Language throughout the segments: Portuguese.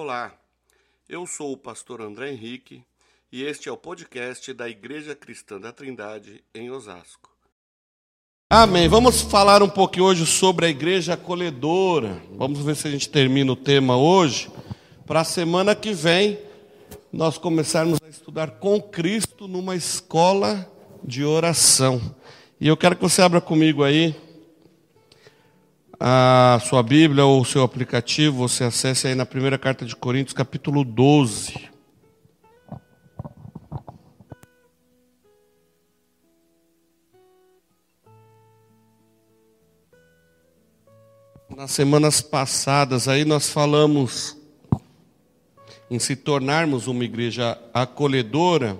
Olá, eu sou o pastor André Henrique e este é o podcast da Igreja Cristã da Trindade em Osasco. Amém. Vamos falar um pouquinho hoje sobre a igreja acolhedora. Vamos ver se a gente termina o tema hoje. Para a semana que vem, nós começarmos a estudar com Cristo numa escola de oração. E eu quero que você abra comigo aí a sua Bíblia ou o seu aplicativo, você acesse aí na primeira carta de Coríntios, capítulo 12. Nas semanas passadas aí nós falamos em se tornarmos uma igreja acolhedora,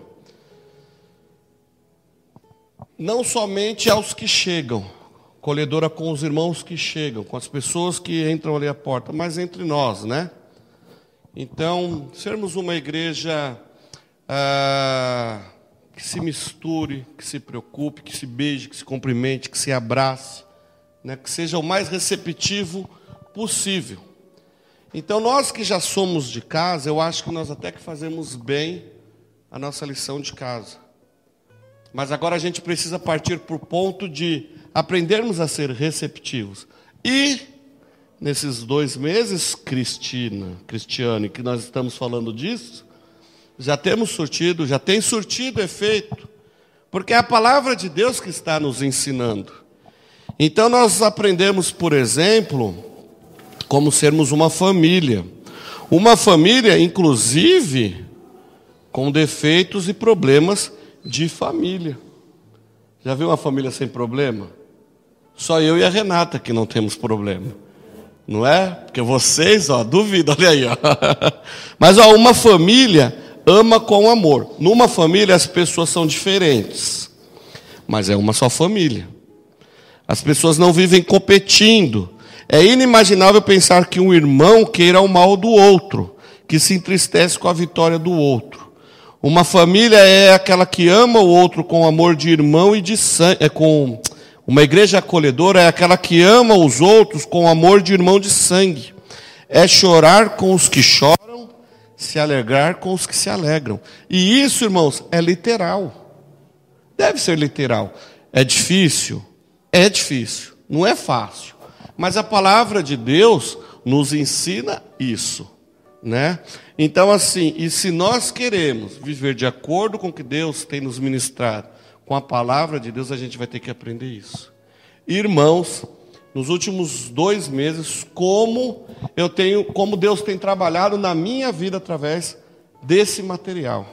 não somente aos que chegam, colhedora com os irmãos que chegam, com as pessoas que entram ali à porta, mas entre nós, né? Então, sermos uma igreja ah, que se misture, que se preocupe, que se beije, que se cumprimente, que se abrace, né? que seja o mais receptivo possível. Então, nós que já somos de casa, eu acho que nós até que fazemos bem a nossa lição de casa. Mas agora a gente precisa partir para o ponto de aprendermos a ser receptivos. E nesses dois meses, Cristina, Cristiane, que nós estamos falando disso, já temos surtido, já tem surtido efeito, porque é a palavra de Deus que está nos ensinando. Então nós aprendemos, por exemplo, como sermos uma família. Uma família, inclusive, com defeitos e problemas de família. Já viu uma família sem problema? Só eu e a Renata que não temos problema. Não é? Porque vocês, ó, duvido, olha aí, ó. Mas ó, uma família ama com amor. Numa família as pessoas são diferentes. Mas é uma só família. As pessoas não vivem competindo. É inimaginável pensar que um irmão queira o mal do outro, que se entristece com a vitória do outro. Uma família é aquela que ama o outro com amor de irmão e de sangue, é com uma igreja acolhedora é aquela que ama os outros com amor de irmão de sangue. É chorar com os que choram, se alegrar com os que se alegram. E isso, irmãos, é literal. Deve ser literal. É difícil? É difícil. Não é fácil. Mas a palavra de Deus nos ensina isso. Né? Então, assim, e se nós queremos viver de acordo com o que Deus tem nos ministrado, com a palavra de Deus, a gente vai ter que aprender isso. Irmãos, nos últimos dois meses, como eu tenho, como Deus tem trabalhado na minha vida através desse material.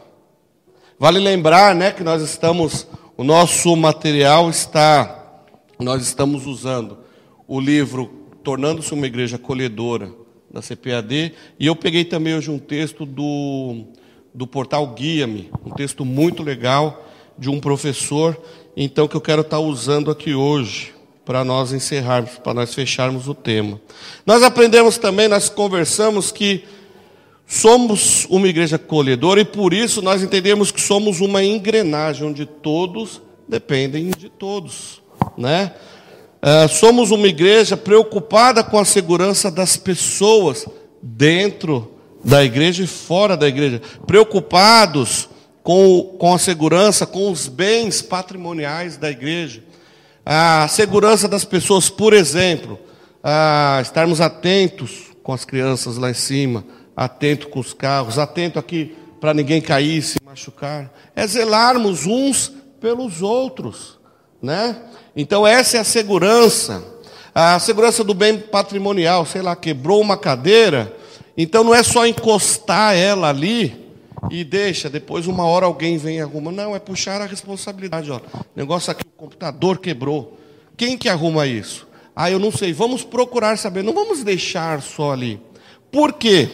Vale lembrar, né, que nós estamos, o nosso material está, nós estamos usando o livro Tornando-se uma Igreja Acolhedora da CPAD, e eu peguei também hoje um texto do, do portal Guia-me, um texto muito legal de um professor, então que eu quero estar usando aqui hoje para nós encerrarmos, para nós fecharmos o tema. Nós aprendemos também, nós conversamos que somos uma igreja acolhedora e por isso nós entendemos que somos uma engrenagem onde todos dependem de todos, né? Uh, somos uma igreja preocupada com a segurança das pessoas dentro da igreja e fora da igreja, preocupados com, com a segurança, com os bens patrimoniais da igreja. A segurança das pessoas, por exemplo, a estarmos atentos com as crianças lá em cima, atento com os carros, atento aqui para ninguém cair, se machucar. É zelarmos uns pelos outros, né? Então essa é a segurança, a segurança do bem patrimonial, sei lá, quebrou uma cadeira, então não é só encostar ela ali, e deixa, depois uma hora alguém vem e arruma. Não, é puxar a responsabilidade. Ó. Negócio aqui, o computador quebrou. Quem que arruma isso? Ah, eu não sei. Vamos procurar saber. Não vamos deixar só ali. Por quê?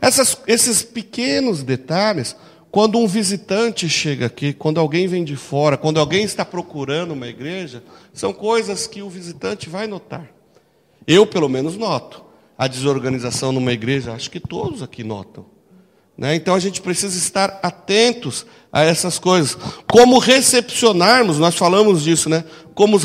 Essas, esses pequenos detalhes, quando um visitante chega aqui, quando alguém vem de fora, quando alguém está procurando uma igreja, são coisas que o visitante vai notar. Eu, pelo menos, noto. A desorganização numa igreja, acho que todos aqui notam. Né? Então a gente precisa estar atentos a essas coisas. Como recepcionarmos, nós falamos disso, né? Como,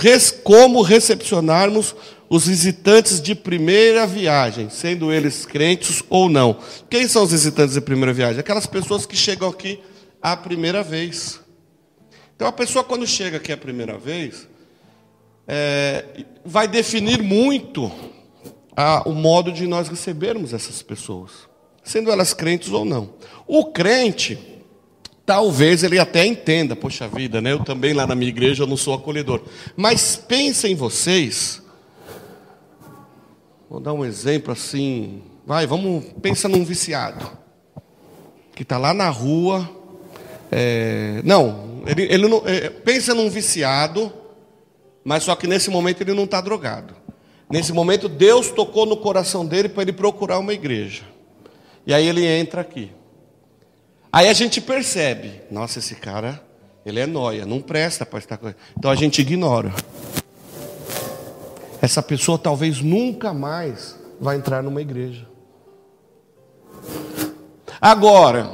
como recepcionarmos os visitantes de primeira viagem, sendo eles crentes ou não. Quem são os visitantes de primeira viagem? Aquelas pessoas que chegam aqui a primeira vez. Então, a pessoa, quando chega aqui a primeira vez, é, vai definir muito a, o modo de nós recebermos essas pessoas, sendo elas crentes ou não. O crente, talvez ele até entenda, poxa vida, né? Eu também lá na minha igreja eu não sou acolhedor. Mas pensem vocês, vou dar um exemplo assim, vai, vamos, pensa num viciado que está lá na rua, é, não, ele, ele não, é, pensa num viciado, mas só que nesse momento ele não está drogado. Nesse momento Deus tocou no coração dele para ele procurar uma igreja. E aí ele entra aqui. Aí a gente percebe, nossa, esse cara, ele é noia, não presta para estar com. Então a gente ignora. Essa pessoa talvez nunca mais vai entrar numa igreja. Agora,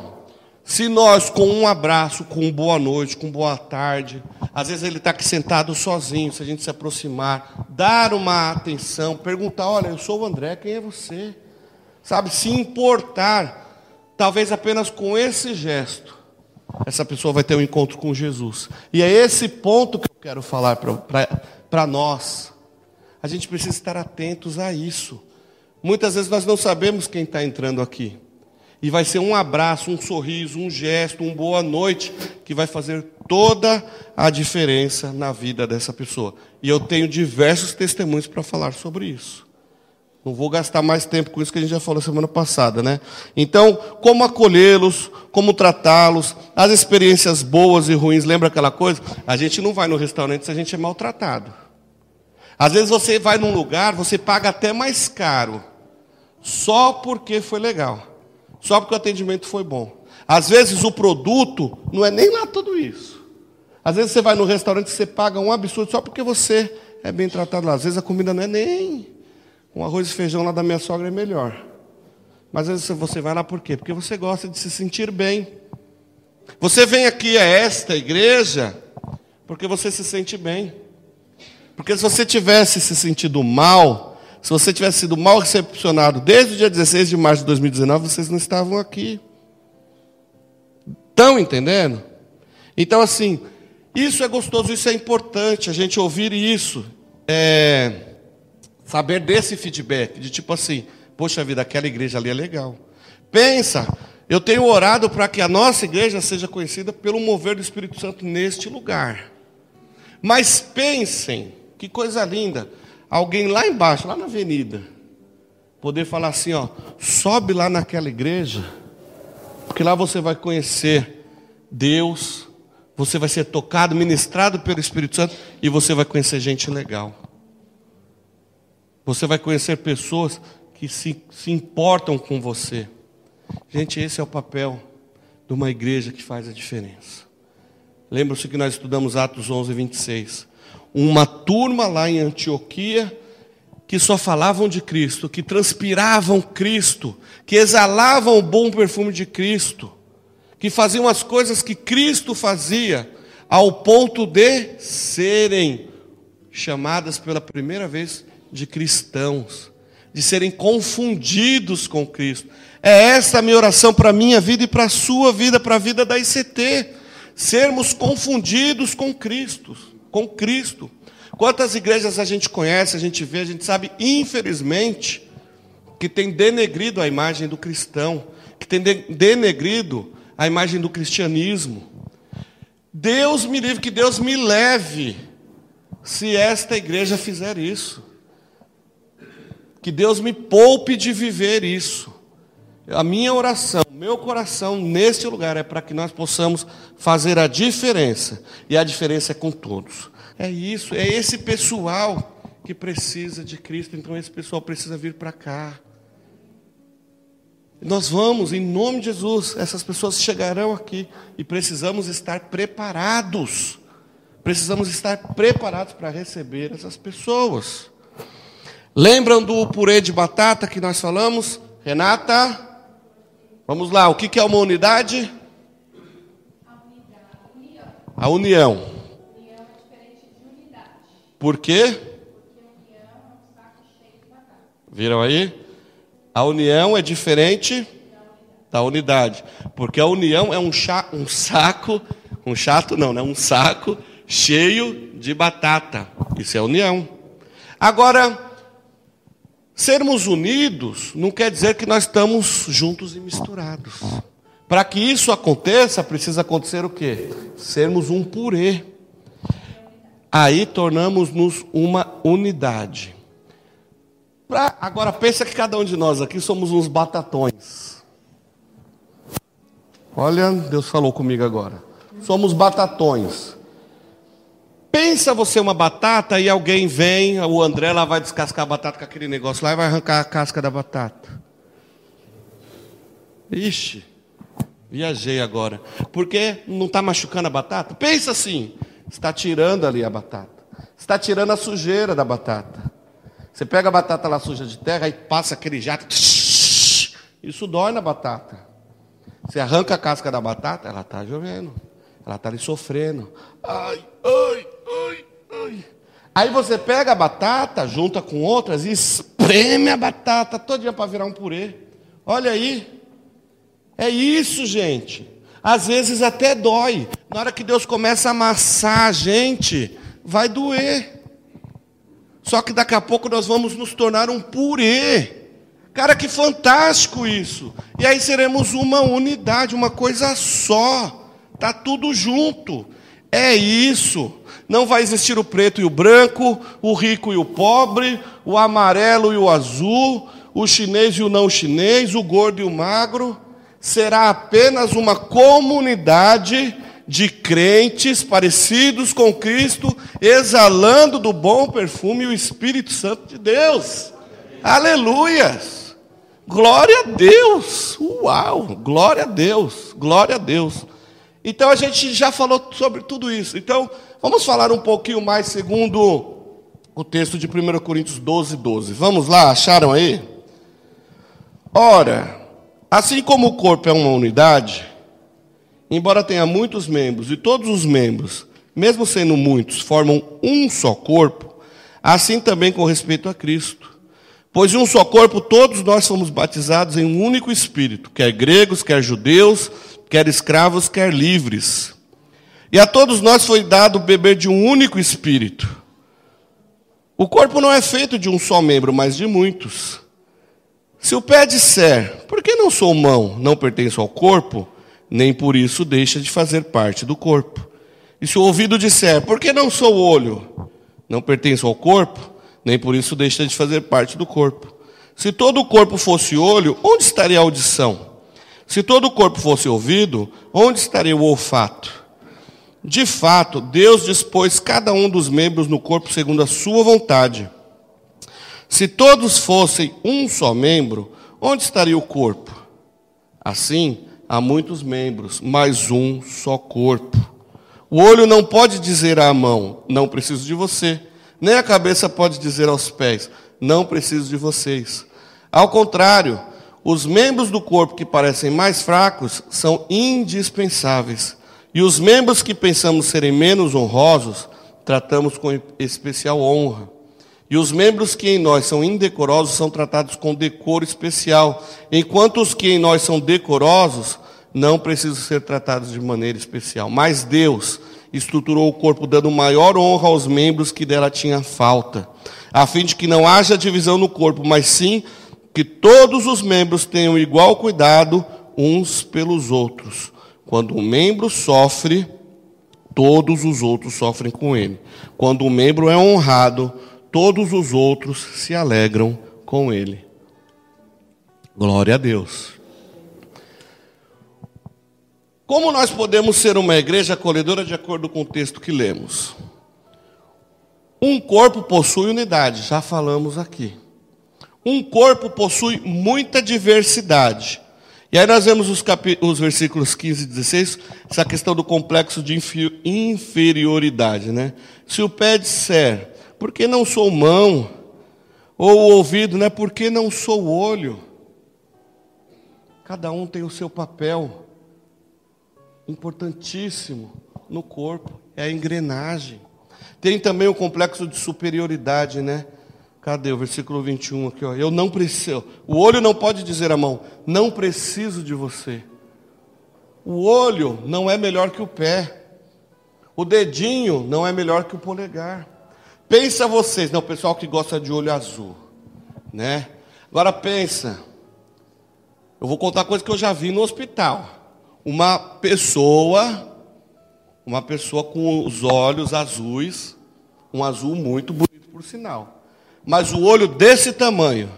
se nós, com um abraço, com boa noite, com boa tarde, às vezes ele está aqui sentado sozinho, se a gente se aproximar, dar uma atenção, perguntar: olha, eu sou o André, quem é você? Sabe, se importar, talvez apenas com esse gesto, essa pessoa vai ter um encontro com Jesus. E é esse ponto que eu quero falar para nós. A gente precisa estar atentos a isso. Muitas vezes nós não sabemos quem está entrando aqui. E vai ser um abraço, um sorriso, um gesto, um boa noite que vai fazer toda a diferença na vida dessa pessoa. E eu tenho diversos testemunhos para falar sobre isso. Não vou gastar mais tempo com isso que a gente já falou semana passada, né? Então, como acolhê-los, como tratá-los, as experiências boas e ruins, lembra aquela coisa? A gente não vai no restaurante se a gente é maltratado. Às vezes você vai num lugar, você paga até mais caro, só porque foi legal. Só porque o atendimento foi bom. Às vezes o produto não é nem lá tudo isso. Às vezes você vai no restaurante e você paga um absurdo só porque você é bem tratado lá. Às vezes a comida não é nem. Um arroz e feijão lá da minha sogra é melhor. Mas às vezes você vai lá por quê? Porque você gosta de se sentir bem. Você vem aqui a esta igreja porque você se sente bem. Porque se você tivesse se sentido mal, se você tivesse sido mal recepcionado desde o dia 16 de março de 2019, vocês não estavam aqui. Estão entendendo? Então, assim, isso é gostoso, isso é importante, a gente ouvir isso. É, saber desse feedback, de tipo assim, poxa vida, aquela igreja ali é legal. Pensa, eu tenho orado para que a nossa igreja seja conhecida pelo mover do Espírito Santo neste lugar. Mas pensem, que coisa linda alguém lá embaixo, lá na avenida, poder falar assim, ó, sobe lá naquela igreja, porque lá você vai conhecer Deus, você vai ser tocado, ministrado pelo Espírito Santo e você vai conhecer gente legal. Você vai conhecer pessoas que se, se importam com você. Gente, esse é o papel de uma igreja que faz a diferença. Lembra-se que nós estudamos Atos 11, 26 uma turma lá em Antioquia que só falavam de Cristo, que transpiravam Cristo, que exalavam o bom perfume de Cristo, que faziam as coisas que Cristo fazia, ao ponto de serem chamadas pela primeira vez de cristãos, de serem confundidos com Cristo. É essa a minha oração para a minha vida e para a sua vida, para a vida da ICT. Sermos confundidos com Cristo com Cristo. Quantas igrejas a gente conhece, a gente vê, a gente sabe, infelizmente, que tem denegrido a imagem do cristão, que tem denegrido a imagem do cristianismo. Deus me livre, que Deus me leve, se esta igreja fizer isso. Que Deus me poupe de viver isso. A minha oração, meu coração neste lugar é para que nós possamos fazer a diferença. E a diferença é com todos. É isso, é esse pessoal que precisa de Cristo, então esse pessoal precisa vir para cá. Nós vamos, em nome de Jesus, essas pessoas chegarão aqui e precisamos estar preparados. Precisamos estar preparados para receber essas pessoas. Lembram do purê de batata que nós falamos? Renata? Vamos lá, o que é uma unidade? A união. Por quê? Viram aí? A união é diferente da unidade, porque a união é um, cha, um saco, um chato não, né? Um saco cheio de batata. Isso é união. Agora, sermos unidos não quer dizer que nós estamos juntos e misturados. Para que isso aconteça, precisa acontecer o quê? Sermos um purê. Aí tornamos-nos uma unidade. Pra, agora pensa que cada um de nós aqui somos uns batatões. Olha, Deus falou comigo agora. Somos batatões. Pensa você uma batata e alguém vem, o André lá vai descascar a batata com aquele negócio lá e vai arrancar a casca da batata. Ixi, viajei agora. Porque não está machucando a batata? Pensa assim, está tirando ali a batata. Está tirando a sujeira da batata. Você pega a batata lá suja de terra e passa aquele jato. Isso dói na batata. Você arranca a casca da batata, ela está chovendo. Ela está ali sofrendo. Ai, ai. Aí você pega a batata, junta com outras e espreme a batata todo dia para virar um purê. Olha aí. É isso, gente. Às vezes até dói. Na hora que Deus começa a amassar a gente, vai doer. Só que daqui a pouco nós vamos nos tornar um purê. Cara, que fantástico isso. E aí seremos uma unidade, uma coisa só. Tá tudo junto. É isso. Não vai existir o preto e o branco, o rico e o pobre, o amarelo e o azul, o chinês e o não chinês, o gordo e o magro. Será apenas uma comunidade de crentes parecidos com Cristo, exalando do bom perfume o Espírito Santo de Deus. Aleluias! Glória a Deus! Uau! Glória a Deus! Glória a Deus! Então a gente já falou sobre tudo isso. Então, vamos falar um pouquinho mais segundo o texto de 1 Coríntios 12, 12. Vamos lá, acharam aí? Ora, assim como o corpo é uma unidade, embora tenha muitos membros, e todos os membros, mesmo sendo muitos, formam um só corpo, assim também com respeito a Cristo. Pois de um só corpo todos nós fomos batizados em um único espírito, quer gregos, quer judeus, quer escravos, quer livres. E a todos nós foi dado beber de um único espírito. O corpo não é feito de um só membro, mas de muitos. Se o pé disser, por que não sou mão, não pertenço ao corpo, nem por isso deixa de fazer parte do corpo. E se o ouvido disser, por que não sou olho? Não pertenço ao corpo, nem por isso deixa de fazer parte do corpo. Se todo o corpo fosse olho, onde estaria a audição? Se todo o corpo fosse ouvido, onde estaria o olfato? De fato, Deus dispôs cada um dos membros no corpo segundo a sua vontade. Se todos fossem um só membro, onde estaria o corpo? Assim, há muitos membros, mas um só corpo. O olho não pode dizer à mão, não preciso de você. Nem a cabeça pode dizer aos pés, não preciso de vocês. Ao contrário, os membros do corpo que parecem mais fracos são indispensáveis. E os membros que pensamos serem menos honrosos, tratamos com especial honra. E os membros que em nós são indecorosos são tratados com decoro especial, enquanto os que em nós são decorosos não precisam ser tratados de maneira especial. Mas Deus estruturou o corpo dando maior honra aos membros que dela tinha falta, a fim de que não haja divisão no corpo, mas sim que todos os membros tenham igual cuidado uns pelos outros. Quando um membro sofre, todos os outros sofrem com ele. Quando um membro é honrado, todos os outros se alegram com ele. Glória a Deus. Como nós podemos ser uma igreja acolhedora de acordo com o texto que lemos? Um corpo possui unidade, já falamos aqui. Um corpo possui muita diversidade. E aí nós vemos os, os, versículos 15 e 16, essa questão do complexo de inferioridade. Né? Se o pé disser, por que não sou mão? Ou o ouvido, né? Por que não sou olho? Cada um tem o seu papel importantíssimo no corpo, é a engrenagem. Tem também o complexo de superioridade, né? Cadê o versículo 21 aqui? Ó. Eu não preciso. O olho não pode dizer à mão, não preciso de você. O olho não é melhor que o pé. O dedinho não é melhor que o polegar. Pensa vocês, não, o pessoal que gosta de olho azul, né? Agora pensa. Eu vou contar coisa que eu já vi no hospital. Uma pessoa, uma pessoa com os olhos azuis, um azul muito bonito por sinal. Mas o olho desse tamanho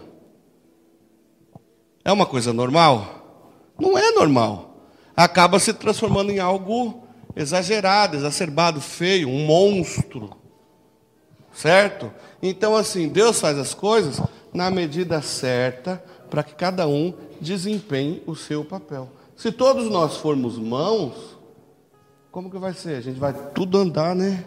é uma coisa normal? Não é normal. Acaba se transformando em algo exagerado, exacerbado, feio, um monstro. Certo? Então, assim, Deus faz as coisas na medida certa para que cada um desempenhe o seu papel. Se todos nós formos mãos, como que vai ser? A gente vai tudo andar, né?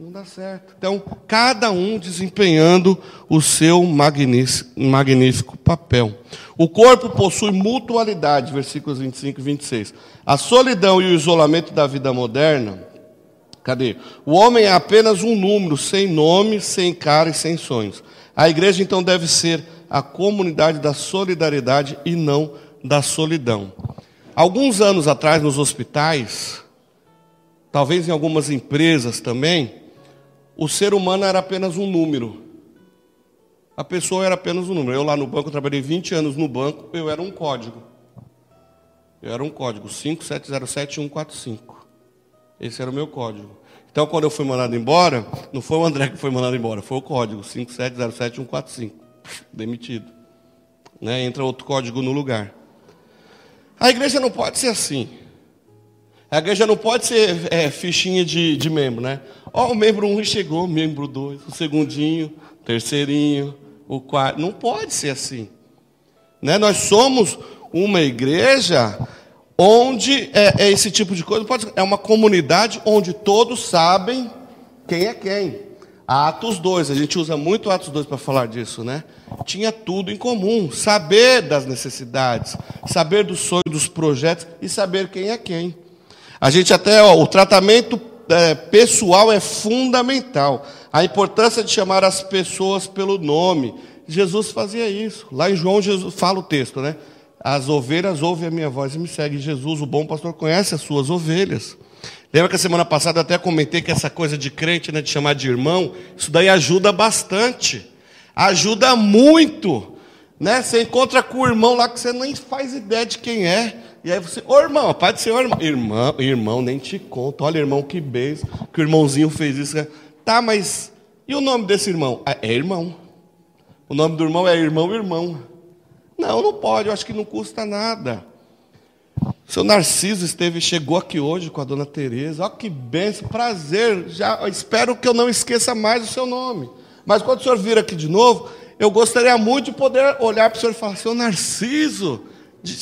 Não dá certo. Então, cada um desempenhando o seu magnífico papel. O corpo possui mutualidade, versículos 25 e 26. A solidão e o isolamento da vida moderna, cadê? O homem é apenas um número, sem nome, sem cara e sem sonhos. A igreja, então, deve ser a comunidade da solidariedade e não da solidão. Alguns anos atrás, nos hospitais, talvez em algumas empresas também, o ser humano era apenas um número. A pessoa era apenas um número. Eu lá no banco, eu trabalhei 20 anos no banco, eu era um código. Eu era um código, 5707145. Esse era o meu código. Então, quando eu fui mandado embora, não foi o André que foi mandado embora, foi o código, 5707145. Demitido. Né? Entra outro código no lugar. A igreja não pode ser assim. A igreja não pode ser é, fichinha de, de membro, né? Ó, o membro 1 um chegou, o membro 2, o segundinho, o terceirinho, o quarto. Não pode ser assim. Né? Nós somos uma igreja onde é, é esse tipo de coisa. Pode, é uma comunidade onde todos sabem quem é quem. Atos 2, a gente usa muito Atos 2 para falar disso, né? Tinha tudo em comum, saber das necessidades, saber dos sonhos, dos projetos e saber quem é quem. A gente até, ó, o tratamento é, pessoal é fundamental. A importância de chamar as pessoas pelo nome. Jesus fazia isso. Lá em João, Jesus fala o texto, né? As ovelhas ouvem a minha voz e me seguem. Jesus, o bom pastor, conhece as suas ovelhas. Lembra que a semana passada eu até comentei que essa coisa de crente, né, de chamar de irmão, isso daí ajuda bastante. Ajuda muito. Né? Você encontra com o irmão lá que você nem faz ideia de quem é. E aí você, ô irmão, pode ser ô irmão. Irmão, irmão, nem te conto. Olha, irmão, que beijo. Que o irmãozinho fez isso. Tá, mas e o nome desse irmão? É, é irmão. O nome do irmão é irmão, irmão. Não, não pode, eu acho que não custa nada. Seu Narciso esteve, chegou aqui hoje com a dona Tereza. Olha que benção, prazer. Já espero que eu não esqueça mais o seu nome. Mas quando o senhor vir aqui de novo, eu gostaria muito de poder olhar para o senhor e falar: Seu Narciso,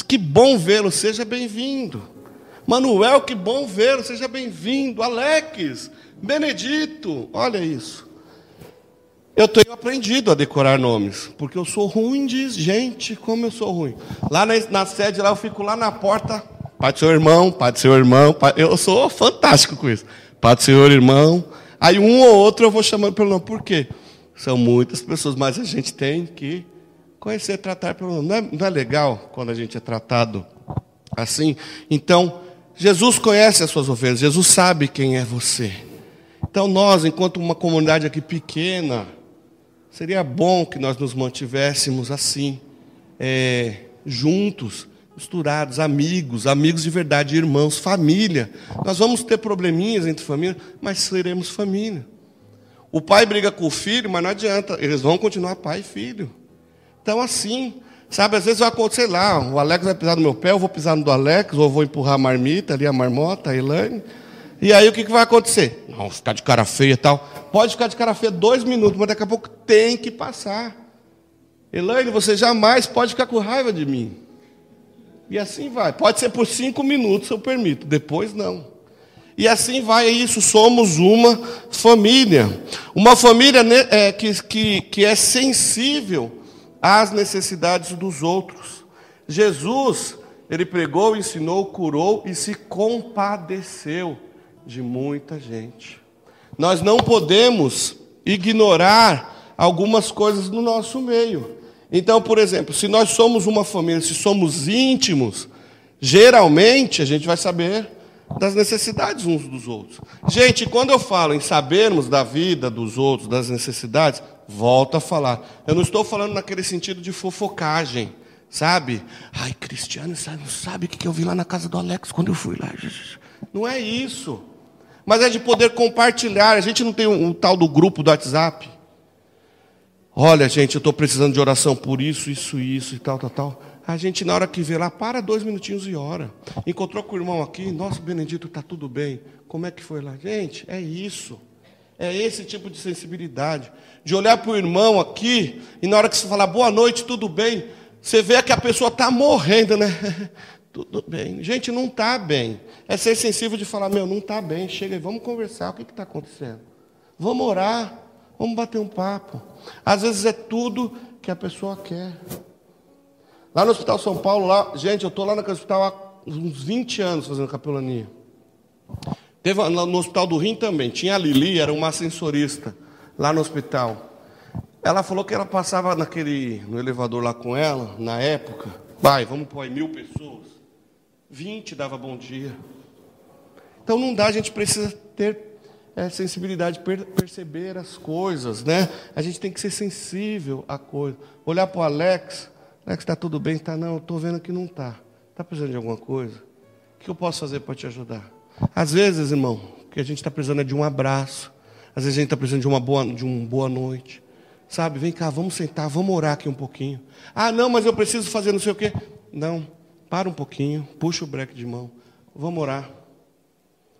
que bom vê-lo, seja bem-vindo. Manuel, que bom vê-lo, seja bem-vindo. Alex, Benedito, olha isso. Eu tenho aprendido a decorar nomes, porque eu sou ruim de gente, como eu sou ruim. Lá na, na sede, lá eu fico lá na porta, Pai do seu irmão, Pai do seu irmão, pai, eu sou fantástico com isso. Pai do Senhor, irmão. Aí um ou outro eu vou chamando pelo nome. Por quê? São muitas pessoas, mas a gente tem que conhecer, tratar pelo. Não é, não é legal quando a gente é tratado assim? Então, Jesus conhece as suas ovelhas, Jesus sabe quem é você. Então, nós, enquanto uma comunidade aqui pequena, Seria bom que nós nos mantivéssemos assim, é, juntos, misturados, amigos, amigos de verdade, irmãos, família. Nós vamos ter probleminhas entre família, mas seremos família. O pai briga com o filho, mas não adianta, eles vão continuar pai e filho. Então, assim, sabe, às vezes vai acontecer lá, o Alex vai pisar no meu pé, eu vou pisar no do Alex, ou vou empurrar a marmita ali, a marmota, a Elaine. E aí o que, que vai acontecer? Não, ficar de cara feia e tal. Pode ficar de cara feia dois minutos, mas daqui a pouco tem que passar. Elaine, você jamais pode ficar com raiva de mim. E assim vai. Pode ser por cinco minutos, eu permito. Depois não. E assim vai, é isso. Somos uma família. Uma família né, é, que, que, que é sensível às necessidades dos outros. Jesus, ele pregou, ensinou, curou e se compadeceu de muita gente. Nós não podemos ignorar algumas coisas no nosso meio. Então, por exemplo, se nós somos uma família, se somos íntimos, geralmente a gente vai saber das necessidades uns dos outros. Gente, quando eu falo em sabermos da vida dos outros, das necessidades, volto a falar. Eu não estou falando naquele sentido de fofocagem, sabe? Ai, Cristiano, não sabe o que eu vi lá na casa do Alex quando eu fui lá. Não é isso. Mas é de poder compartilhar. A gente não tem um, um tal do grupo do WhatsApp. Olha, gente, eu estou precisando de oração por isso, isso, isso e tal, tal, tal. A gente, na hora que vê lá, para dois minutinhos e ora. Encontrou com o irmão aqui, nosso Benedito, está tudo bem. Como é que foi lá? Gente, é isso. É esse tipo de sensibilidade. De olhar para o irmão aqui, e na hora que você falar boa noite, tudo bem, você vê que a pessoa está morrendo, né? tudo bem. Gente, não está bem. É ser sensível de falar, meu, não está bem, chega aí, vamos conversar, o que está acontecendo? Vamos orar, vamos bater um papo. Às vezes é tudo que a pessoa quer. Lá no Hospital São Paulo, lá, gente, eu estou lá naquele hospital há uns 20 anos fazendo capelania. Teve no Hospital do Rim também, tinha a Lili, era uma ascensorista lá no hospital. Ela falou que ela passava naquele, no elevador lá com ela, na época, vai, vamos pôr aí mil pessoas. 20 dava bom dia. Então não dá, a gente precisa ter é, sensibilidade, per perceber as coisas, né? A gente tem que ser sensível à coisa. Olhar para o Alex, Alex, está tudo bem? Está não, estou vendo que não está. Está precisando de alguma coisa? O que eu posso fazer para te ajudar? Às vezes, irmão, o que a gente está precisando é de um abraço. Às vezes a gente está precisando de uma boa, de uma boa noite. Sabe, vem cá, vamos sentar, vamos orar aqui um pouquinho. Ah, não, mas eu preciso fazer não sei o quê. Não, para um pouquinho, puxa o breque de mão. Vamos orar.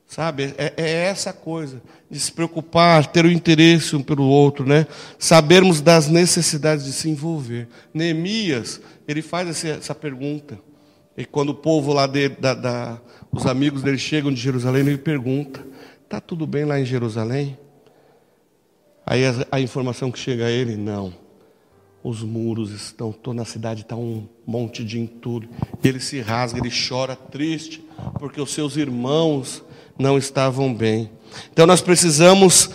Sabe, é, é, essa coisa de se preocupar, ter o interesse um pelo outro, né? Sabermos das necessidades de se envolver. Neemias, ele faz essa, essa pergunta. E quando o povo lá dele, da, da, os amigos dele chegam de Jerusalém, ele pergunta: "Tá tudo bem lá em Jerusalém?" Aí a, a informação que chega a ele, não. Os muros estão, toda a cidade está um monte de entulho. Ele se rasga, ele chora triste, porque os seus irmãos não estavam bem. Então nós precisamos,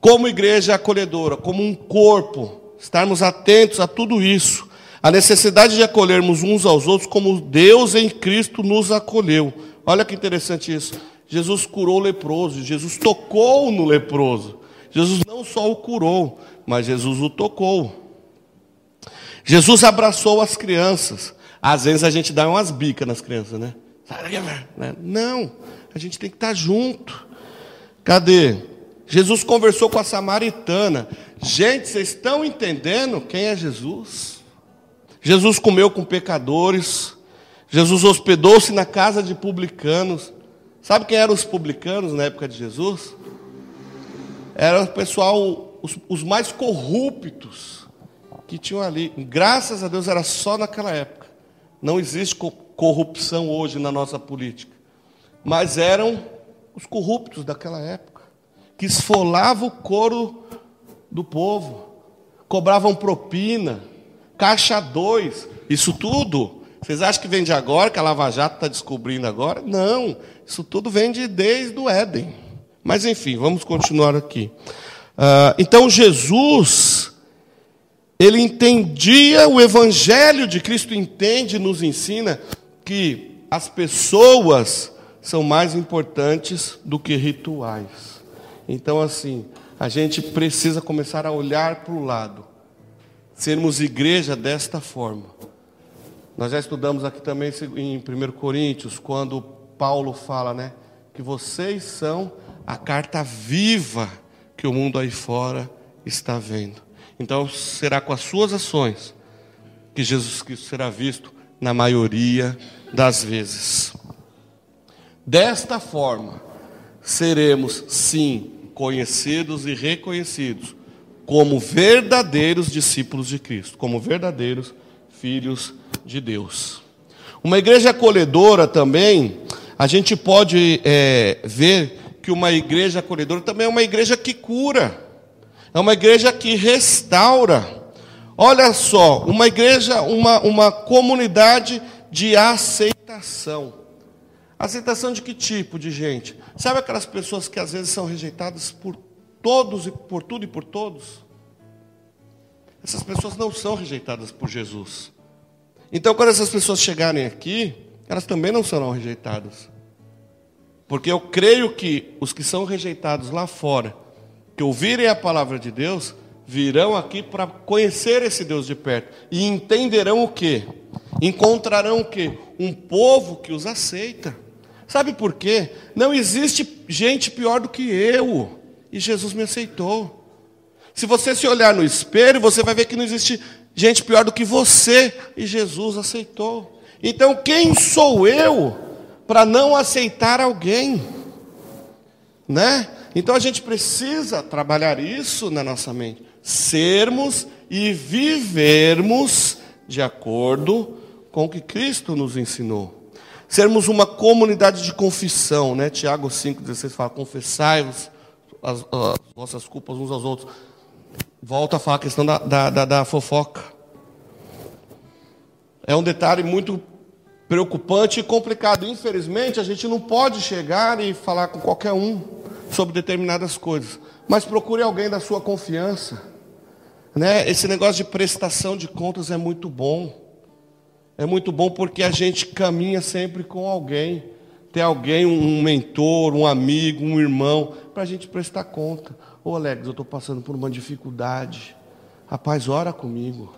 como igreja acolhedora, como um corpo, estarmos atentos a tudo isso. A necessidade de acolhermos uns aos outros como Deus em Cristo nos acolheu. Olha que interessante isso. Jesus curou o leproso, Jesus tocou no leproso. Jesus não só o curou, mas Jesus o tocou. Jesus abraçou as crianças. Às vezes a gente dá umas bicas nas crianças, né? Não, a gente tem que estar junto. Cadê? Jesus conversou com a samaritana. Gente, vocês estão entendendo quem é Jesus? Jesus comeu com pecadores. Jesus hospedou-se na casa de publicanos. Sabe quem eram os publicanos na época de Jesus? Era o pessoal, os, os mais corruptos que tinham ali. Graças a Deus era só naquela época. Não existe corrupção hoje na nossa política mas eram os corruptos daquela época, que esfolavam o couro do povo, cobravam propina, caixa dois, isso tudo. Vocês acham que vem de agora, que a Lava Jato está descobrindo agora? Não, isso tudo vem de desde o Éden. Mas enfim, vamos continuar aqui. Uh, então Jesus, ele entendia o Evangelho de Cristo, entende, nos ensina que as pessoas são mais importantes do que rituais. Então, assim, a gente precisa começar a olhar para o lado, sermos igreja desta forma. Nós já estudamos aqui também em 1 Coríntios, quando Paulo fala, né, que vocês são a carta viva que o mundo aí fora está vendo. Então, será com as suas ações que Jesus Cristo será visto na maioria das vezes. Desta forma, seremos, sim, conhecidos e reconhecidos como verdadeiros discípulos de Cristo, como verdadeiros filhos de Deus. Uma igreja acolhedora também, a gente pode é, ver que uma igreja acolhedora também é uma igreja que cura, é uma igreja que restaura. Olha só, uma igreja, uma, uma comunidade de aceitação. Aceitação de que tipo de gente? Sabe aquelas pessoas que às vezes são rejeitadas por todos e por tudo e por todos? essas pessoas não são rejeitadas por Jesus. Então, quando essas pessoas chegarem aqui, elas também não serão rejeitadas. Porque eu creio que os que são rejeitados lá fora, que ouvirem a palavra de Deus, virão aqui para conhecer esse Deus de perto e entenderão o que? Encontrarão o que? Um povo que os aceita. Sabe por quê? Não existe gente pior do que eu. E Jesus me aceitou. Se você se olhar no espelho, você vai ver que não existe gente pior do que você. E Jesus aceitou. Então, quem sou eu para não aceitar alguém? Né? Então a gente precisa trabalhar isso na nossa mente sermos e vivermos de acordo com o que Cristo nos ensinou. Sermos uma comunidade de confissão, né? Tiago 5,16 fala: confessai-vos as, as, vossas culpas uns aos outros. Volta a falar a questão da, da, da, da fofoca. É um detalhe muito preocupante e complicado. Infelizmente, a gente não pode chegar e falar com qualquer um sobre determinadas coisas. Mas procure alguém da sua confiança né? Esse negócio de prestação de contas é muito bom. É muito bom porque a gente caminha sempre com alguém. Tem alguém, um mentor, um amigo, um irmão, para a gente prestar conta. Ô Alex, eu estou passando por uma dificuldade. Rapaz, ora comigo.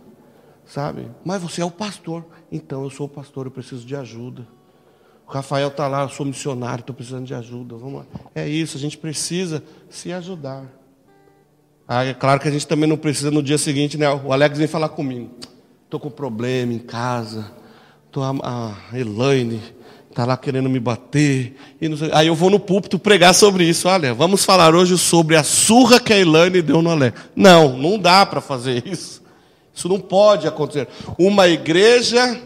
Sabe? Mas você é o pastor. Então, eu sou o pastor, eu preciso de ajuda. O Rafael está lá, eu sou missionário, estou precisando de ajuda. Vamos lá. É isso, a gente precisa se ajudar. Ah, é claro que a gente também não precisa no dia seguinte, né? O Alex vem falar comigo. Estou com problema em casa. Tô, a, a Elaine está lá querendo me bater. Aí eu vou no púlpito pregar sobre isso. Olha, vamos falar hoje sobre a surra que a Elaine deu no Alex. Não, não dá para fazer isso. Isso não pode acontecer. Uma igreja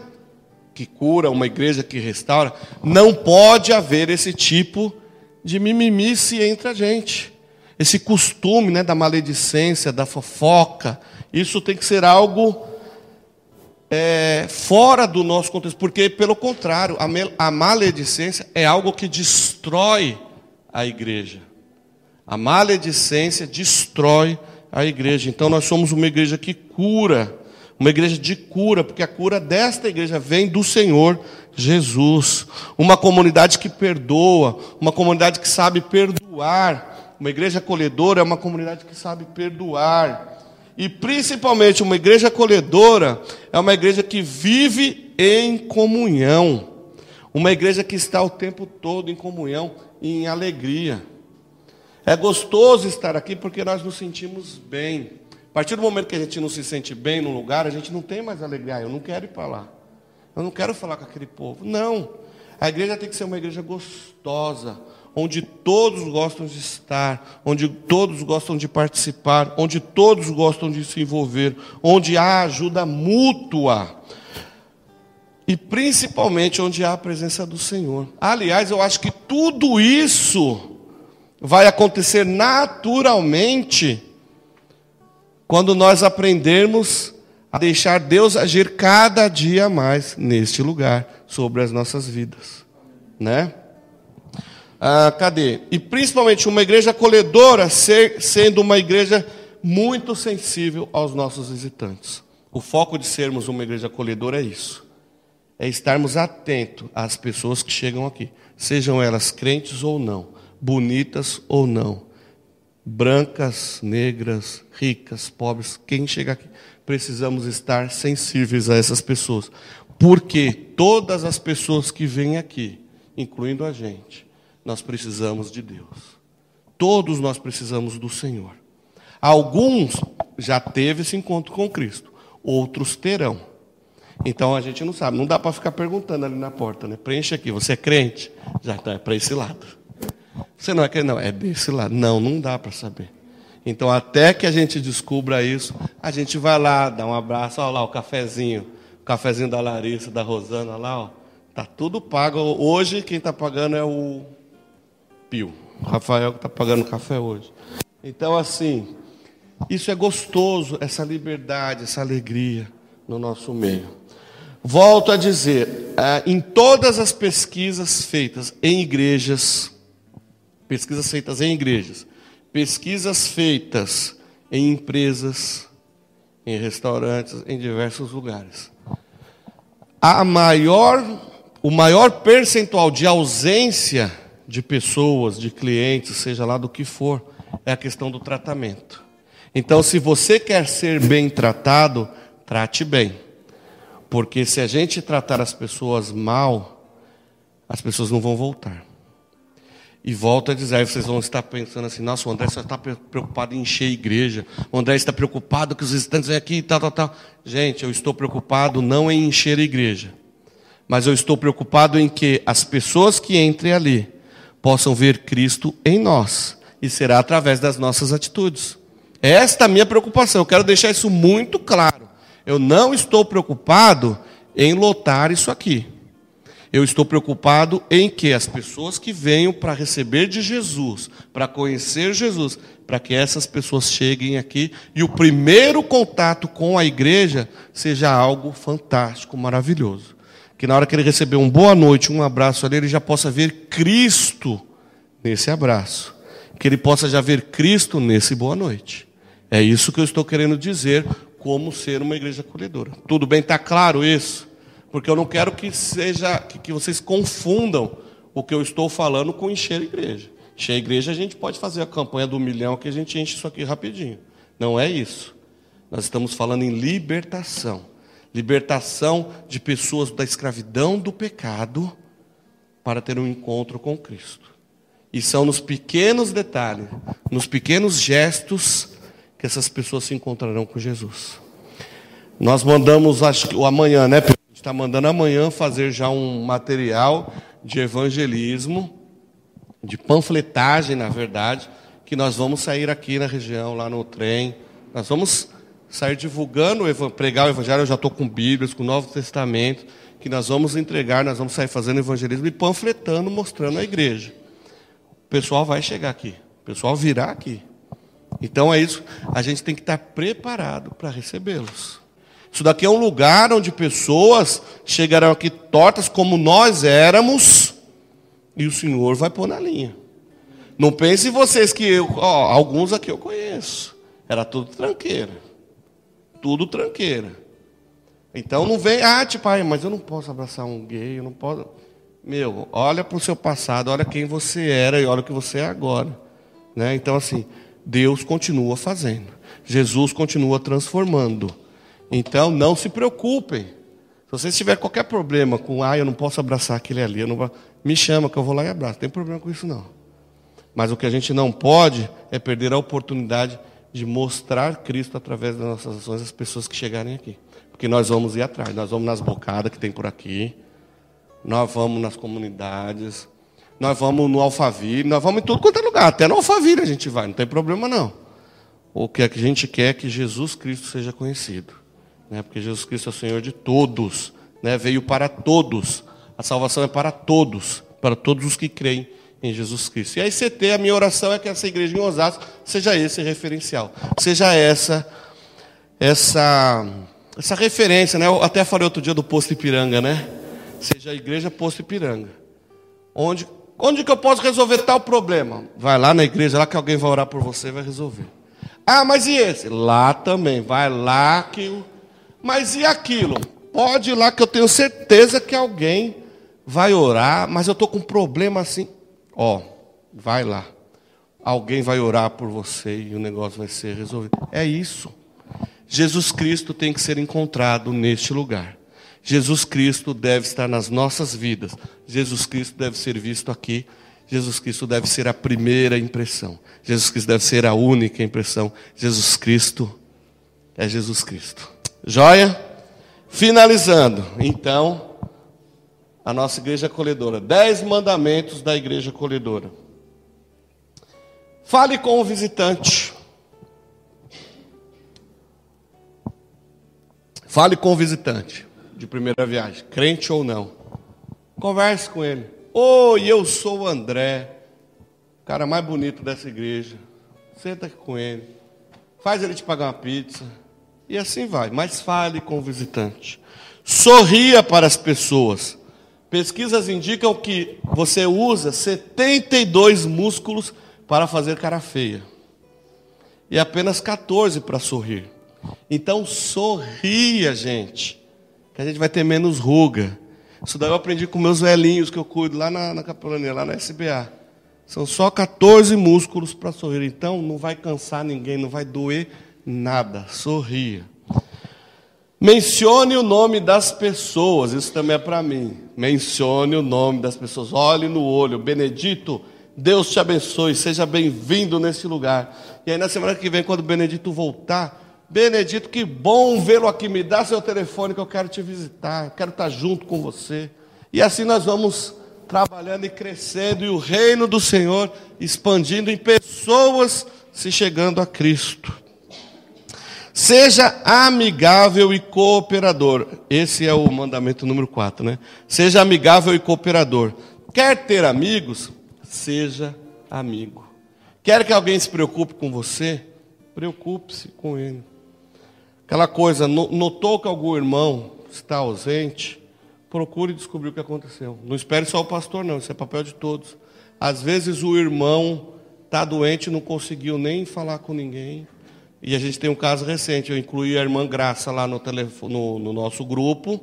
que cura, uma igreja que restaura, não pode haver esse tipo de mimimice entre a gente esse costume né, da maledicência, da fofoca, isso tem que ser algo é, fora do nosso contexto, porque, pelo contrário, a, a maledicência é algo que destrói a igreja. A maledicência destrói a igreja. Então, nós somos uma igreja que cura, uma igreja de cura, porque a cura desta igreja vem do Senhor Jesus. Uma comunidade que perdoa, uma comunidade que sabe perdoar uma igreja acolhedora é uma comunidade que sabe perdoar. E principalmente uma igreja acolhedora é uma igreja que vive em comunhão. Uma igreja que está o tempo todo em comunhão e em alegria. É gostoso estar aqui porque nós nos sentimos bem. A partir do momento que a gente não se sente bem no lugar, a gente não tem mais alegria. Ah, eu não quero ir para lá. Eu não quero falar com aquele povo. Não. A igreja tem que ser uma igreja gostosa, onde todos gostam de estar, onde todos gostam de participar, onde todos gostam de se envolver, onde há ajuda mútua. E principalmente onde há a presença do Senhor. Aliás, eu acho que tudo isso vai acontecer naturalmente quando nós aprendermos a deixar Deus agir cada dia mais neste lugar sobre as nossas vidas, né? Ah, cadê? E principalmente uma igreja acolhedora, ser, sendo uma igreja muito sensível aos nossos visitantes. O foco de sermos uma igreja acolhedora é isso. É estarmos atentos às pessoas que chegam aqui, sejam elas crentes ou não, bonitas ou não, brancas, negras, ricas, pobres, quem chega aqui. Precisamos estar sensíveis a essas pessoas, porque todas as pessoas que vêm aqui, incluindo a gente, nós precisamos de Deus. Todos nós precisamos do Senhor. Alguns já teve esse encontro com Cristo, outros terão. Então a gente não sabe, não dá para ficar perguntando ali na porta, né? Preenche aqui, você é crente? Já está é para esse lado. Você não é crente? Não, é desse lado. Não, não dá para saber. Então até que a gente descubra isso, a gente vai lá, dá um abraço, olha lá o cafezinho, o cafezinho da Larissa, da Rosana lá, ó. Tá tudo pago. Hoje quem está pagando é o Pio. Rafael que está pagando café hoje. Então, assim, isso é gostoso, essa liberdade, essa alegria no nosso meio. Volto a dizer, é, em todas as pesquisas feitas em igrejas, pesquisas feitas em igrejas, pesquisas feitas em empresas, em restaurantes, em diversos lugares. A maior, o maior percentual de ausência de pessoas, de clientes, seja lá do que for, é a questão do tratamento. Então, se você quer ser bem tratado, trate bem. Porque se a gente tratar as pessoas mal, as pessoas não vão voltar. E volta a dizer, aí vocês vão estar pensando assim, nossa, o André só está preocupado em encher a igreja. O André está preocupado que os visitantes vêm aqui e tal, tal, tal. Gente, eu estou preocupado não em encher a igreja. Mas eu estou preocupado em que as pessoas que entrem ali possam ver Cristo em nós. E será através das nossas atitudes. Esta é a minha preocupação. Eu quero deixar isso muito claro. Eu não estou preocupado em lotar isso aqui. Eu estou preocupado em que as pessoas que venham para receber de Jesus, para conhecer Jesus, para que essas pessoas cheguem aqui e o primeiro contato com a igreja seja algo fantástico, maravilhoso. Que na hora que ele receber um boa noite, um abraço ali, ele já possa ver Cristo nesse abraço. Que ele possa já ver Cristo nesse boa noite. É isso que eu estou querendo dizer como ser uma igreja acolhedora. Tudo bem? Está claro isso? porque eu não quero que seja que, vocês confundam o que eu estou falando com encher a igreja. Encher a igreja a gente pode fazer a campanha do milhão que a gente enche isso aqui rapidinho. Não é isso. Nós estamos falando em libertação. Libertação de pessoas da escravidão do pecado para ter um encontro com Cristo. E são nos pequenos detalhes, nos pequenos gestos que essas pessoas se encontrarão com Jesus. Nós mandamos, acho que o amanhã, né, Pedro? está mandando amanhã fazer já um material de evangelismo, de panfletagem, na verdade, que nós vamos sair aqui na região, lá no trem. Nós vamos sair divulgando, pregar o evangelho. Eu já estou com Bíblias, com o Novo Testamento, que nós vamos entregar, nós vamos sair fazendo evangelismo e panfletando, mostrando a igreja. O pessoal vai chegar aqui, o pessoal virá aqui. Então é isso, a gente tem que estar preparado para recebê-los. Isso daqui é um lugar onde pessoas chegarão aqui tortas como nós éramos, e o Senhor vai pôr na linha. Não pense vocês que eu, ó, alguns aqui eu conheço. Era tudo tranqueira. Tudo tranqueira. Então não vem, ah, tipo, ai, mas eu não posso abraçar um gay, eu não posso. Meu, olha para o seu passado, olha quem você era e olha o que você é agora. Né? Então, assim, Deus continua fazendo. Jesus continua transformando. Então, não se preocupem. Se vocês tiverem qualquer problema com, ah, eu não posso abraçar aquele ali, não me chama que eu vou lá e abraço. Não tem problema com isso, não. Mas o que a gente não pode é perder a oportunidade de mostrar Cristo através das nossas ações às pessoas que chegarem aqui. Porque nós vamos ir atrás, nós vamos nas bocadas que tem por aqui, nós vamos nas comunidades, nós vamos no Alphaville, nós vamos em tudo quanto é lugar, até no Alphaville a gente vai, não tem problema não. O que a gente quer é que Jesus Cristo seja conhecido né? porque Jesus Cristo é o Senhor de todos, né? veio para todos. A salvação é para todos, para todos os que creem em Jesus Cristo. E a ICT, a minha oração é que essa igreja em Osasco seja esse referencial, seja essa essa essa referência, né? Eu até falei outro dia do posto Ipiranga, né? Seja a igreja posto Ipiranga. Onde onde que eu posso resolver tal problema? Vai lá na igreja, lá que alguém vai orar por você e vai resolver. Ah, mas e esse? Lá também, vai lá que mas e aquilo? Pode ir lá que eu tenho certeza que alguém vai orar, mas eu estou com um problema assim. Ó, vai lá. Alguém vai orar por você e o negócio vai ser resolvido. É isso. Jesus Cristo tem que ser encontrado neste lugar. Jesus Cristo deve estar nas nossas vidas. Jesus Cristo deve ser visto aqui. Jesus Cristo deve ser a primeira impressão. Jesus Cristo deve ser a única impressão. Jesus Cristo é Jesus Cristo. Joia? Finalizando, então, a nossa igreja acolhedora. Dez mandamentos da igreja acolhedora. Fale com o visitante. Fale com o visitante de primeira viagem, crente ou não. Converse com ele. Oi, eu sou o André, o cara mais bonito dessa igreja. Senta aqui com ele. Faz ele te pagar uma pizza e assim vai. Mas fale com o visitante. Sorria para as pessoas. Pesquisas indicam que você usa 72 músculos para fazer cara feia. E apenas 14 para sorrir. Então sorria, gente, que a gente vai ter menos ruga. Isso daí eu aprendi com meus velhinhos que eu cuido lá na, na capelania, lá na SBA. São só 14 músculos para sorrir. Então não vai cansar ninguém, não vai doer nada. Sorria. Mencione o nome das pessoas, isso também é para mim. Mencione o nome das pessoas, olhe no olho. Benedito, Deus te abençoe, seja bem-vindo nesse lugar. E aí na semana que vem, quando Benedito voltar, Benedito, que bom vê-lo aqui, me dá seu telefone que eu quero te visitar, quero estar junto com você. E assim nós vamos trabalhando e crescendo, e o reino do Senhor expandindo em pessoas se chegando a Cristo. Seja amigável e cooperador. Esse é o mandamento número 4, né? Seja amigável e cooperador. Quer ter amigos? Seja amigo. Quer que alguém se preocupe com você? Preocupe-se com ele. Aquela coisa, notou que algum irmão está ausente? Procure descobrir o que aconteceu. Não espere só o pastor, não, isso é papel de todos. Às vezes o irmão está doente não conseguiu nem falar com ninguém. E a gente tem um caso recente, eu incluí a irmã Graça lá no, telefone, no, no nosso grupo.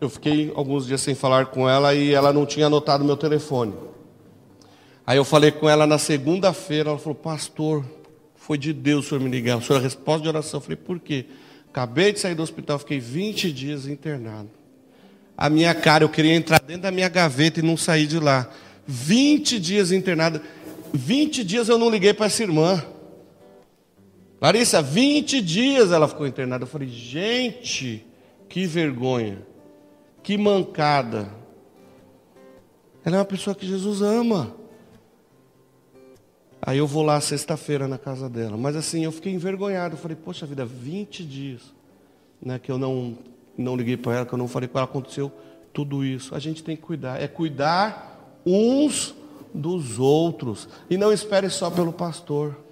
Eu fiquei alguns dias sem falar com ela e ela não tinha anotado meu telefone. Aí eu falei com ela na segunda-feira, ela falou, pastor, foi de Deus o senhor me ligar. O senhor, a resposta de oração. Eu falei, por quê? Acabei de sair do hospital, fiquei 20 dias internado. A minha cara, eu queria entrar dentro da minha gaveta e não sair de lá. 20 dias internado. 20 dias eu não liguei para essa irmã. Larissa, 20 dias ela ficou internada. Eu falei, gente, que vergonha, que mancada. Ela é uma pessoa que Jesus ama. Aí eu vou lá sexta-feira na casa dela. Mas assim, eu fiquei envergonhado. Eu falei, poxa vida, 20 dias né, que eu não, não liguei para ela, que eu não falei com ela, aconteceu tudo isso. A gente tem que cuidar. É cuidar uns dos outros. E não espere só pelo pastor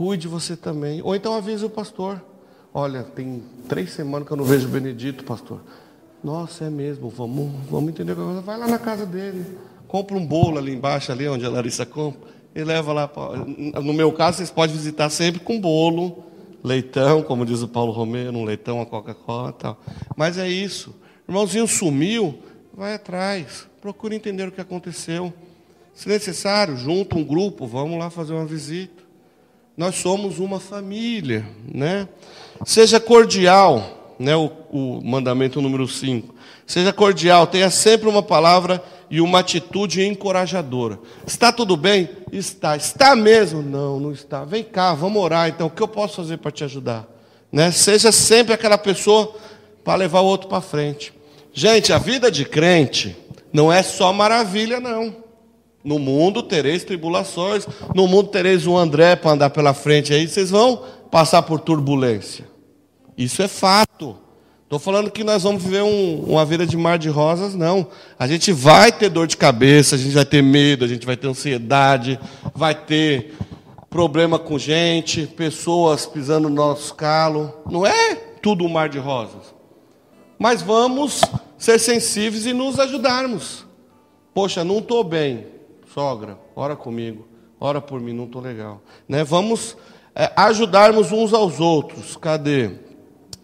cuide você também. Ou então avise o pastor. Olha, tem três semanas que eu não vejo o Benedito, pastor. Nossa, é mesmo, vamos, vamos entender. Vai lá na casa dele, compra um bolo ali embaixo, ali onde a Larissa compra, e leva lá. No meu caso, vocês podem visitar sempre com bolo, leitão, como diz o Paulo Romero, um leitão, uma Coca-Cola tal. Mas é isso. Irmãozinho sumiu, vai atrás, procura entender o que aconteceu. Se necessário, junta um grupo, vamos lá fazer uma visita. Nós somos uma família, né? Seja cordial, né? O, o mandamento número 5. Seja cordial, tenha sempre uma palavra e uma atitude encorajadora. Está tudo bem? Está. Está mesmo? Não, não está. Vem cá, vamos orar. Então, o que eu posso fazer para te ajudar? Né? Seja sempre aquela pessoa para levar o outro para frente. Gente, a vida de crente não é só maravilha, não. No mundo tereis tribulações, no mundo tereis um André para andar pela frente aí, vocês vão passar por turbulência. Isso é fato. Estou falando que nós vamos viver um, uma vida de mar de rosas, não. A gente vai ter dor de cabeça, a gente vai ter medo, a gente vai ter ansiedade, vai ter problema com gente, pessoas pisando no nosso calo. Não é tudo um mar de rosas. Mas vamos ser sensíveis e nos ajudarmos. Poxa, não estou bem sogra, ora comigo, ora por mim, não estou legal. Né? Vamos é, ajudarmos uns aos outros. Cadê?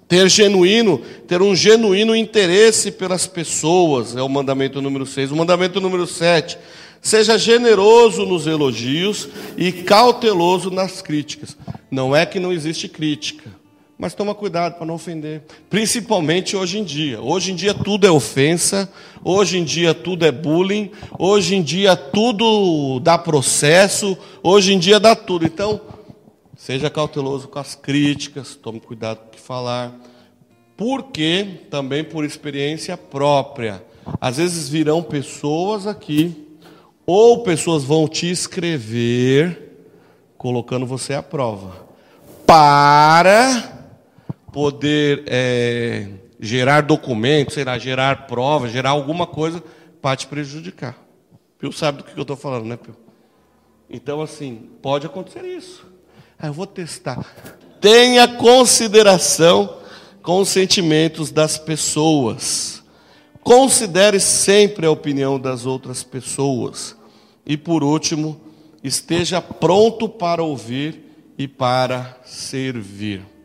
Ter genuíno, ter um genuíno interesse pelas pessoas, é o mandamento número 6. O mandamento número 7, seja generoso nos elogios e cauteloso nas críticas. Não é que não existe crítica. Mas toma cuidado para não ofender. Principalmente hoje em dia. Hoje em dia tudo é ofensa, hoje em dia tudo é bullying, hoje em dia tudo dá processo, hoje em dia dá tudo. Então, seja cauteloso com as críticas, tome cuidado com o que falar. Porque, também por experiência própria, às vezes virão pessoas aqui, ou pessoas vão te escrever, colocando você à prova, para poder é, gerar documentos, sei lá, gerar provas, gerar alguma coisa para te prejudicar. Pio sabe do que eu estou falando, né, Pio? Então, assim, pode acontecer isso. Ah, eu vou testar. Tenha consideração com os sentimentos das pessoas. Considere sempre a opinião das outras pessoas. E por último, esteja pronto para ouvir e para servir.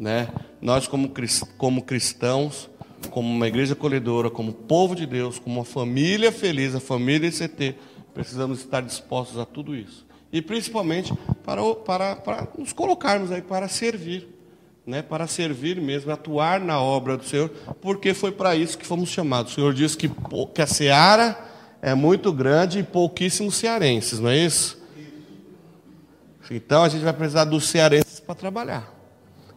Né? Nós como, como cristãos, como uma igreja acolhedora, como povo de Deus, como uma família feliz, a família ICT, precisamos estar dispostos a tudo isso. E principalmente para, para, para nos colocarmos aí para servir, né? para servir mesmo, atuar na obra do Senhor, porque foi para isso que fomos chamados. O Senhor diz que, que a seara é muito grande e pouquíssimos cearenses, não é isso? Então a gente vai precisar dos cearenses para trabalhar.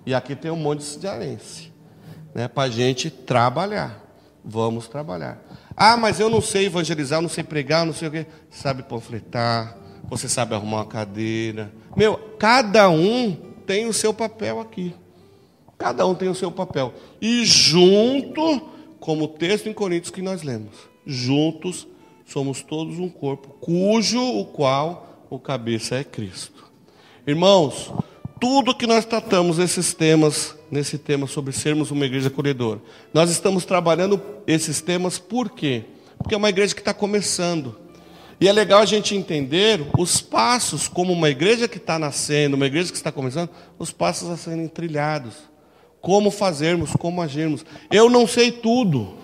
E aqui tem um monte de cearense, né, para a gente trabalhar. Vamos trabalhar. Ah, mas eu não sei evangelizar, não sei pregar, não sei o quê. Sabe panfletar, você sabe arrumar uma cadeira. Meu, cada um tem o seu papel aqui. Cada um tem o seu papel. E junto, como o texto em Coríntios que nós lemos, juntos somos todos um corpo, cujo o qual o cabeça é Cristo. Irmãos, tudo que nós tratamos esses temas, nesse tema sobre sermos uma igreja acolhedora, nós estamos trabalhando esses temas por quê? Porque é uma igreja que está começando. E é legal a gente entender os passos, como uma igreja que está nascendo, uma igreja que está começando, os passos a serem trilhados. Como fazermos, como agirmos. Eu não sei tudo,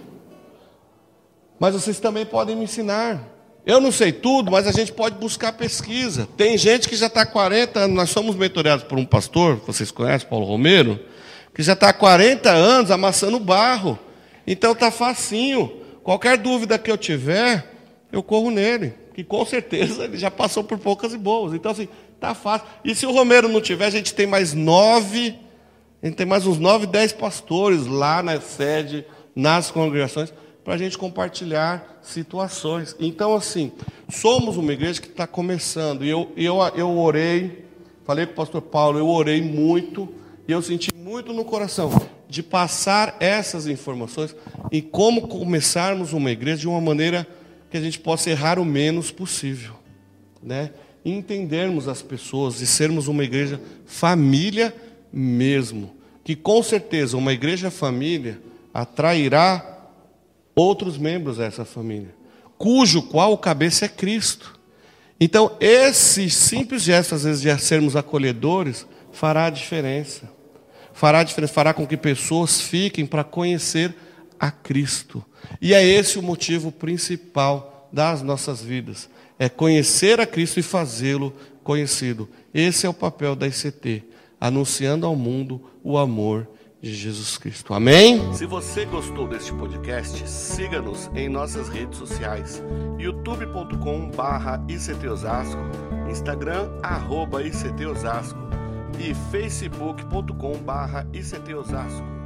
mas vocês também podem me ensinar. Eu não sei tudo, mas a gente pode buscar pesquisa. Tem gente que já está há 40 anos, nós somos mentoreados por um pastor, vocês conhecem, Paulo Romero, que já está há 40 anos amassando barro. Então está facinho. Qualquer dúvida que eu tiver, eu corro nele. Que com certeza ele já passou por poucas e boas. Então, assim, está fácil. E se o Romero não tiver, a gente tem mais nove, a gente tem mais uns nove, dez pastores lá na sede, nas congregações para a gente compartilhar situações. Então, assim, somos uma igreja que está começando. E eu, eu, eu orei, falei com o pastor Paulo, eu orei muito, e eu senti muito no coração de passar essas informações e como começarmos uma igreja de uma maneira que a gente possa errar o menos possível. Né? Entendermos as pessoas e sermos uma igreja família mesmo. Que com certeza uma igreja família atrairá outros membros dessa família, cujo qual o cabeça é Cristo. Então, esse simples gesto, às vezes, de sermos acolhedores, fará a diferença. Fará a diferença, fará com que pessoas fiquem para conhecer a Cristo. E é esse o motivo principal das nossas vidas. É conhecer a Cristo e fazê-lo conhecido. Esse é o papel da ICT, anunciando ao mundo o amor de Jesus Cristo. Amém? Se você gostou deste podcast, siga-nos em nossas redes sociais: youtube.com/ictosasco, Instagram arroba @ictosasco e facebook.com/ictosasco.